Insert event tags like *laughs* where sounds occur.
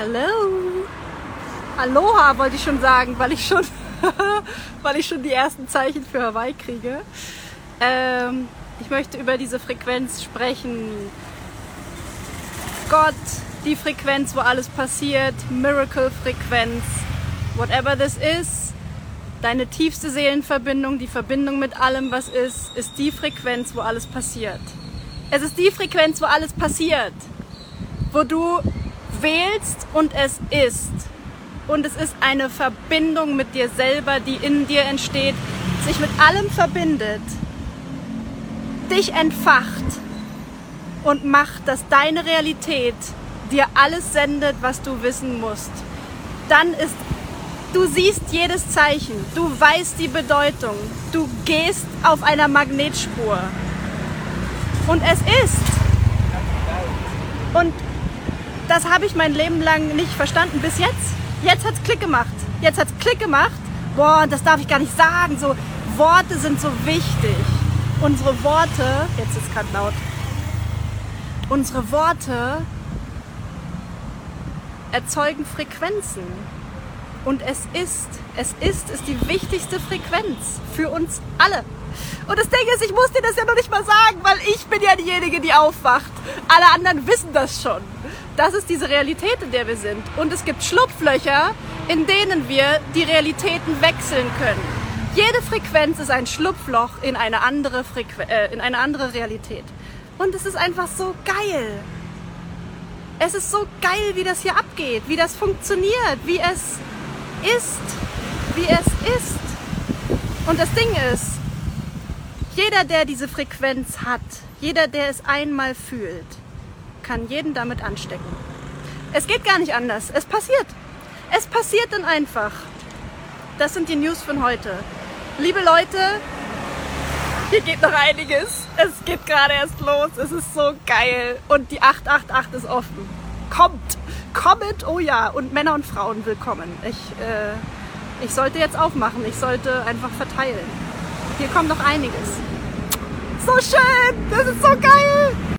Hallo. Aloha wollte ich schon sagen, weil ich schon, *laughs* weil ich schon die ersten Zeichen für Hawaii kriege. Ähm, ich möchte über diese Frequenz sprechen. Gott, die Frequenz, wo alles passiert, Miracle-Frequenz, whatever this is. Deine tiefste Seelenverbindung, die Verbindung mit allem, was ist, ist die Frequenz, wo alles passiert. Es ist die Frequenz, wo alles passiert. Wo du wählst und es ist. Und es ist eine Verbindung mit dir selber, die in dir entsteht, sich mit allem verbindet, dich entfacht und macht, dass deine Realität dir alles sendet, was du wissen musst. Dann ist, du siehst jedes Zeichen, du weißt die Bedeutung, du gehst auf einer Magnetspur. Und es ist. Und das habe ich mein Leben lang nicht verstanden bis jetzt. Jetzt hat's Klick gemacht. Jetzt hat's Klick gemacht. Boah, das darf ich gar nicht sagen. So Worte sind so wichtig. Unsere Worte, jetzt ist gerade laut. Unsere Worte erzeugen Frequenzen. Und es ist, es ist, ist die wichtigste Frequenz für uns alle. Und das Ding ist, ich muss dir das ja noch nicht mal sagen, weil ich bin ja diejenige, die aufwacht. Alle anderen wissen das schon. Das ist diese Realität, in der wir sind. Und es gibt Schlupflöcher, in denen wir die Realitäten wechseln können. Jede Frequenz ist ein Schlupfloch in eine andere, Frequ äh, in eine andere Realität. Und es ist einfach so geil. Es ist so geil, wie das hier abgeht, wie das funktioniert, wie es ist, wie es ist. Und das Ding ist, jeder, der diese Frequenz hat, jeder, der es einmal fühlt, kann jeden damit anstecken. Es geht gar nicht anders. Es passiert. Es passiert dann einfach. Das sind die News von heute. Liebe Leute, hier geht noch einiges. Es geht gerade erst los. Es ist so geil. Und die 888 ist offen. Kommt! Kommt! Oh ja. Und Männer und Frauen willkommen. Ich, äh, ich sollte jetzt aufmachen. Ich sollte einfach verteilen. Hier kommt noch einiges. So schön! Das ist so geil!